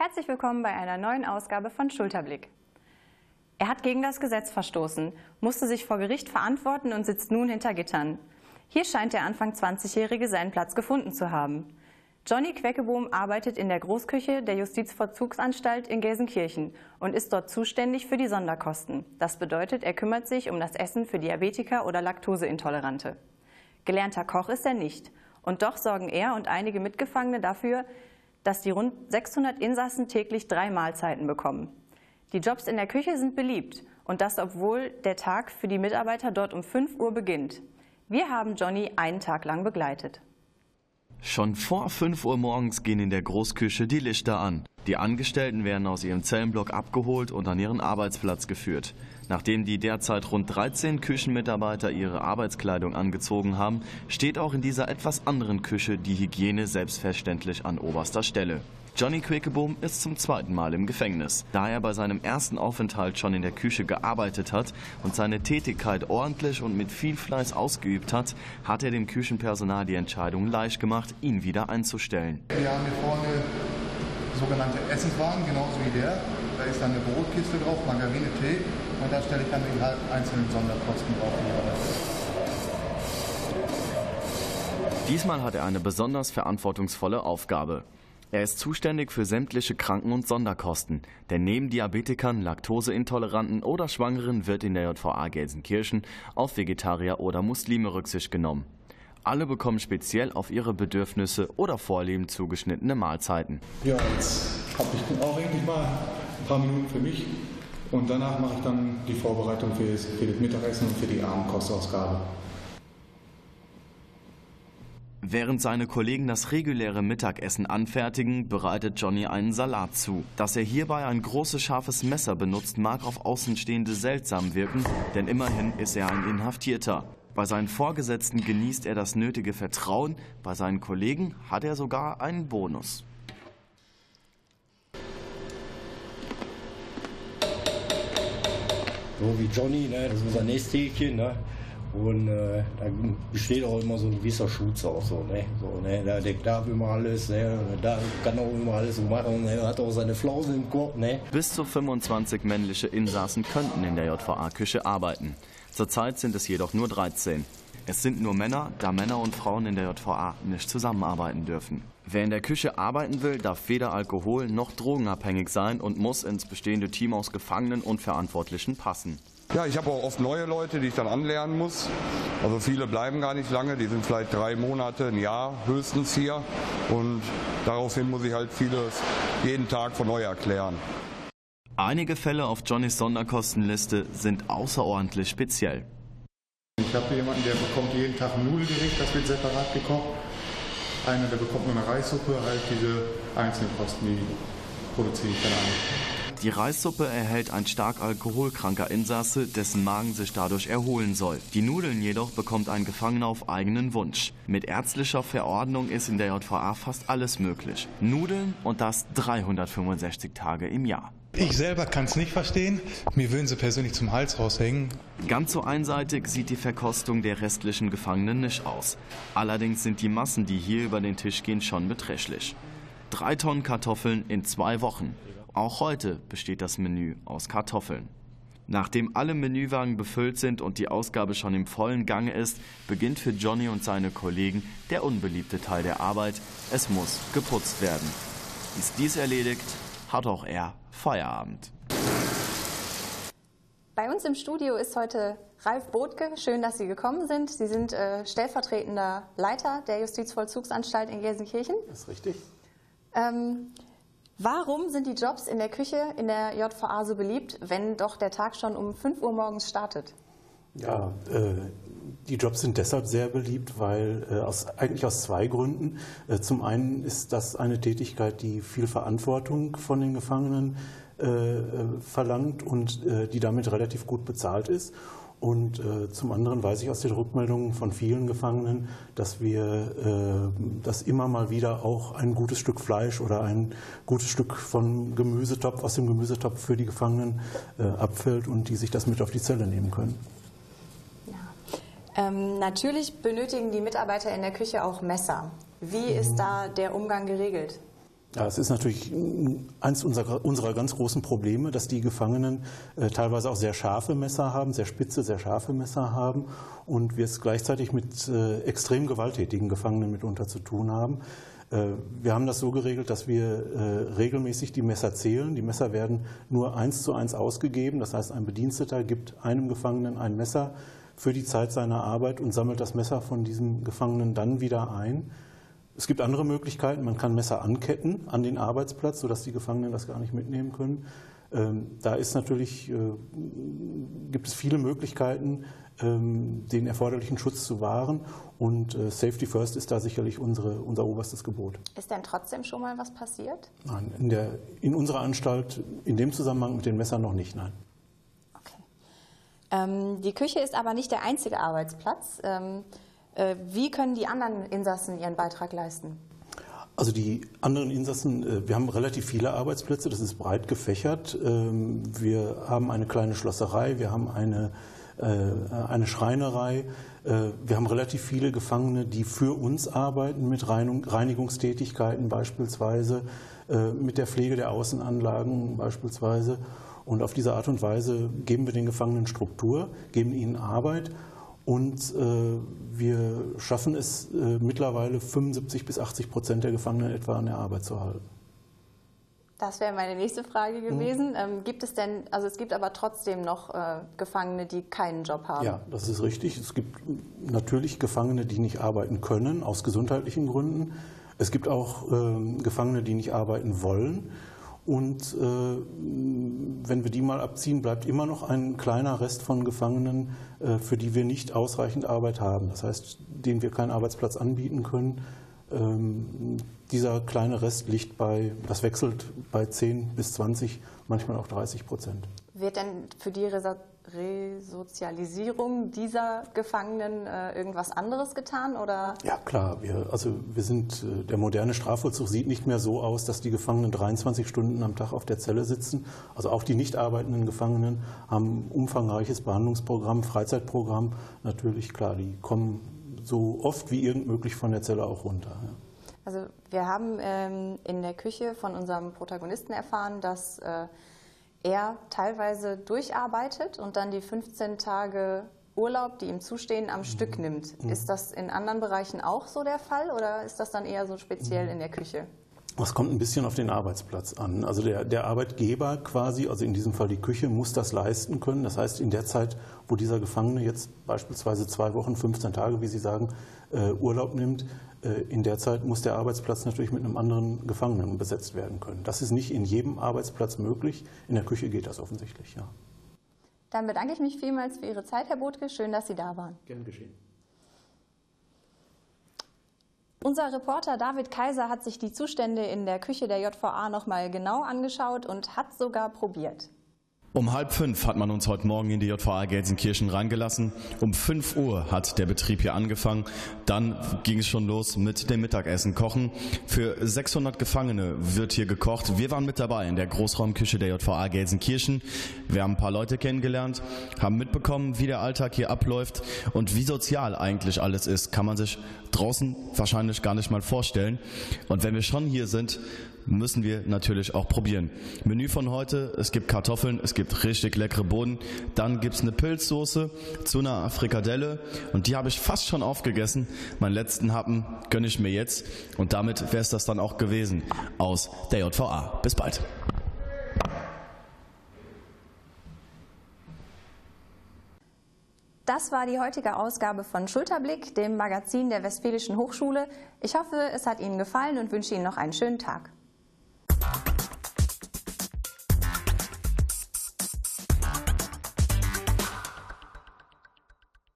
Herzlich willkommen bei einer neuen Ausgabe von Schulterblick. Er hat gegen das Gesetz verstoßen, musste sich vor Gericht verantworten und sitzt nun hinter Gittern. Hier scheint der Anfang 20-Jährige seinen Platz gefunden zu haben. Johnny Queckebohm arbeitet in der Großküche der Justizvollzugsanstalt in Gelsenkirchen und ist dort zuständig für die Sonderkosten. Das bedeutet, er kümmert sich um das Essen für Diabetiker oder Laktoseintolerante. Gelernter Koch ist er nicht. Und doch sorgen er und einige Mitgefangene dafür, dass die rund 600 Insassen täglich drei Mahlzeiten bekommen. Die Jobs in der Küche sind beliebt und das, obwohl der Tag für die Mitarbeiter dort um 5 Uhr beginnt. Wir haben Johnny einen Tag lang begleitet. Schon vor 5 Uhr morgens gehen in der Großküche die Lichter an. Die Angestellten werden aus ihrem Zellenblock abgeholt und an ihren Arbeitsplatz geführt. Nachdem die derzeit rund 13 Küchenmitarbeiter ihre Arbeitskleidung angezogen haben, steht auch in dieser etwas anderen Küche die Hygiene selbstverständlich an oberster Stelle. Johnny Quekebohm ist zum zweiten Mal im Gefängnis. Da er bei seinem ersten Aufenthalt schon in der Küche gearbeitet hat und seine Tätigkeit ordentlich und mit viel Fleiß ausgeübt hat, hat er dem Küchenpersonal die Entscheidung leicht gemacht, ihn wieder einzustellen. Wir haben hier vorne sogenannte Essenswagen, genauso wie der. Da ist dann eine Brotkiste drauf, Margarine, Tee und da stelle ich dann die einzelnen Sonderkosten drauf. Diesmal hat er eine besonders verantwortungsvolle Aufgabe. Er ist zuständig für sämtliche Kranken- und Sonderkosten, denn neben Diabetikern, Laktoseintoleranten oder Schwangeren wird in der JVA Gelsenkirchen auf Vegetarier oder Muslime Rücksicht genommen. Alle bekommen speziell auf ihre Bedürfnisse oder Vorlieben zugeschnittene Mahlzeiten. Ja, jetzt habe ich auch endlich mal ein paar Minuten für mich und danach mache ich dann die Vorbereitung für das, Mittagessen und für die Abendkostausgabe. Während seine Kollegen das reguläre Mittagessen anfertigen, bereitet Johnny einen Salat zu. Dass er hierbei ein großes scharfes Messer benutzt, mag auf Außenstehende seltsam wirken, denn immerhin ist er ein Inhaftierter. Bei seinen Vorgesetzten genießt er das nötige Vertrauen, bei seinen Kollegen hat er sogar einen Bonus. So wie Johnny, ne? das ist unser Nesthäkchen. Ne? Und äh, da besteht auch immer so ein gewisser Schutz auch so, ne? So, ne? Der, der darf immer alles, ne? Da kann auch immer alles so machen, ne? Hat auch seine Flausen im Korb, ne? Bis zu 25 männliche Insassen könnten in der JVA-Küche arbeiten. Zurzeit sind es jedoch nur 13. Es sind nur Männer, da Männer und Frauen in der JVA nicht zusammenarbeiten dürfen. Wer in der Küche arbeiten will, darf weder alkohol- noch drogenabhängig sein und muss ins bestehende Team aus Gefangenen und Verantwortlichen passen. Ja, ich habe auch oft neue Leute, die ich dann anlernen muss. Also viele bleiben gar nicht lange, die sind vielleicht drei Monate, ein Jahr höchstens hier. Und daraufhin muss ich halt vieles jeden Tag von neu erklären. Einige Fälle auf Johnnys Sonderkostenliste sind außerordentlich speziell. Ich habe jemanden, der bekommt jeden Tag ein Nudelgericht, das wird separat gekocht. Einer, der bekommt nur eine Reissuppe, halt diese einzelnen Kosten, die produziere ich dann an. Die Reissuppe erhält ein stark alkoholkranker Insasse, dessen Magen sich dadurch erholen soll. Die Nudeln jedoch bekommt ein Gefangener auf eigenen Wunsch. Mit ärztlicher Verordnung ist in der JVA fast alles möglich. Nudeln und das 365 Tage im Jahr. Ich selber kann es nicht verstehen. Mir würden sie persönlich zum Hals raushängen. Ganz so einseitig sieht die Verkostung der restlichen Gefangenen nicht aus. Allerdings sind die Massen, die hier über den Tisch gehen, schon beträchtlich. Drei Tonnen Kartoffeln in zwei Wochen. Auch heute besteht das Menü aus Kartoffeln. Nachdem alle Menüwagen befüllt sind und die Ausgabe schon im vollen Gange ist, beginnt für Johnny und seine Kollegen der unbeliebte Teil der Arbeit. Es muss geputzt werden. Ist dies erledigt, hat auch er Feierabend. Bei uns im Studio ist heute Ralf Botke. Schön, dass Sie gekommen sind. Sie sind äh, stellvertretender Leiter der Justizvollzugsanstalt in Gelsenkirchen. Das ist richtig. Ähm, Warum sind die Jobs in der Küche in der JVA so beliebt, wenn doch der Tag schon um 5 Uhr morgens startet? Ja, äh, die Jobs sind deshalb sehr beliebt, weil äh, aus, eigentlich aus zwei Gründen. Äh, zum einen ist das eine Tätigkeit, die viel Verantwortung von den Gefangenen äh, äh, verlangt und äh, die damit relativ gut bezahlt ist. Und äh, zum anderen weiß ich aus den Rückmeldungen von vielen Gefangenen, dass wir, dass immer mal wieder auch ein gutes Stück Fleisch oder ein gutes Stück von Gemüsetopf aus dem Gemüsetopf für die Gefangenen abfällt und die sich das mit auf die Zelle nehmen können. Ähm, natürlich benötigen die Mitarbeiter in der Küche auch Messer. Wie ist mhm. da der Umgang geregelt? Ja, es ist natürlich eines unserer, unserer, ganz großen Probleme, dass die Gefangenen äh, teilweise auch sehr scharfe Messer haben, sehr spitze, sehr scharfe Messer haben und wir es gleichzeitig mit äh, extrem gewalttätigen Gefangenen mitunter zu tun haben. Äh, wir haben das so geregelt, dass wir äh, regelmäßig die Messer zählen. Die Messer werden nur eins zu eins ausgegeben. Das heißt, ein Bediensteter gibt einem Gefangenen ein Messer für die Zeit seiner Arbeit und sammelt das Messer von diesem Gefangenen dann wieder ein. Es gibt andere Möglichkeiten. Man kann Messer anketten an den Arbeitsplatz, sodass die Gefangenen das gar nicht mitnehmen können. Ähm, da ist natürlich, äh, gibt es viele Möglichkeiten, ähm, den erforderlichen Schutz zu wahren. Und äh, Safety First ist da sicherlich unsere, unser oberstes Gebot. Ist denn trotzdem schon mal was passiert? Nein, in, der, in unserer Anstalt in dem Zusammenhang mit den Messern noch nicht, nein. Ähm, die Küche ist aber nicht der einzige Arbeitsplatz. Ähm, äh, wie können die anderen Insassen ihren Beitrag leisten? Also die anderen Insassen, äh, wir haben relativ viele Arbeitsplätze, das ist breit gefächert. Ähm, wir haben eine kleine Schlosserei, wir haben eine, äh, eine Schreinerei, wir haben relativ viele Gefangene, die für uns arbeiten mit Reinigungstätigkeiten beispielsweise, mit der Pflege der Außenanlagen beispielsweise. Und auf diese Art und Weise geben wir den Gefangenen Struktur, geben ihnen Arbeit und äh, wir schaffen es äh, mittlerweile 75 bis 80 Prozent der Gefangenen etwa an der Arbeit zu halten. Das wäre meine nächste Frage gewesen. Mhm. Ähm, gibt es denn, also es gibt aber trotzdem noch äh, Gefangene, die keinen Job haben? Ja, das ist richtig. Es gibt natürlich Gefangene, die nicht arbeiten können, aus gesundheitlichen Gründen. Es gibt auch ähm, Gefangene, die nicht arbeiten wollen. Und äh, wenn wir die mal abziehen, bleibt immer noch ein kleiner Rest von Gefangenen, äh, für die wir nicht ausreichend Arbeit haben. Das heißt, denen wir keinen Arbeitsplatz anbieten können. Ähm, dieser kleine Rest liegt bei, das wechselt bei 10 bis 20, manchmal auch 30 Prozent. Wird denn für die Resozialisierung dieser Gefangenen äh, irgendwas anderes getan? Oder? Ja, klar. Wir, also wir sind, äh, der moderne Strafvollzug sieht nicht mehr so aus, dass die Gefangenen 23 Stunden am Tag auf der Zelle sitzen. Also auch die nicht arbeitenden Gefangenen haben ein umfangreiches Behandlungsprogramm, Freizeitprogramm. Natürlich, klar, die kommen so oft wie irgend möglich von der Zelle auch runter. Ja. Also wir haben ähm, in der Küche von unserem Protagonisten erfahren, dass äh, er teilweise durcharbeitet und dann die 15 Tage Urlaub, die ihm zustehen, am mhm. Stück nimmt. Mhm. Ist das in anderen Bereichen auch so der Fall oder ist das dann eher so speziell in der Küche? Das kommt ein bisschen auf den Arbeitsplatz an. Also der, der, Arbeitgeber quasi, also in diesem Fall die Küche, muss das leisten können. Das heißt, in der Zeit, wo dieser Gefangene jetzt beispielsweise zwei Wochen, 15 Tage, wie Sie sagen, äh, Urlaub nimmt, äh, in der Zeit muss der Arbeitsplatz natürlich mit einem anderen Gefangenen besetzt werden können. Das ist nicht in jedem Arbeitsplatz möglich. In der Küche geht das offensichtlich, ja. Dann bedanke ich mich vielmals für Ihre Zeit, Herr Botke. Schön, dass Sie da waren. Gern geschehen. Unser Reporter David Kaiser hat sich die Zustände in der Küche der JVA nochmal genau angeschaut und hat sogar probiert. Um halb fünf hat man uns heute Morgen in die JVA Gelsenkirchen reingelassen. Um fünf Uhr hat der Betrieb hier angefangen. Dann ging es schon los mit dem Mittagessen kochen. Für 600 Gefangene wird hier gekocht. Wir waren mit dabei in der Großraumküche der JVA Gelsenkirchen. Wir haben ein paar Leute kennengelernt, haben mitbekommen, wie der Alltag hier abläuft und wie sozial eigentlich alles ist. Kann man sich draußen wahrscheinlich gar nicht mal vorstellen. Und wenn wir schon hier sind, müssen wir natürlich auch probieren. Menü von heute, es gibt Kartoffeln, es gibt richtig leckere Boden, dann gibt es eine Pilzsoße zu einer Frikadelle und die habe ich fast schon aufgegessen. Meinen letzten Happen gönne ich mir jetzt und damit wäre es das dann auch gewesen aus der JVA. Bis bald. Das war die heutige Ausgabe von Schulterblick, dem Magazin der Westfälischen Hochschule. Ich hoffe, es hat Ihnen gefallen und wünsche Ihnen noch einen schönen Tag.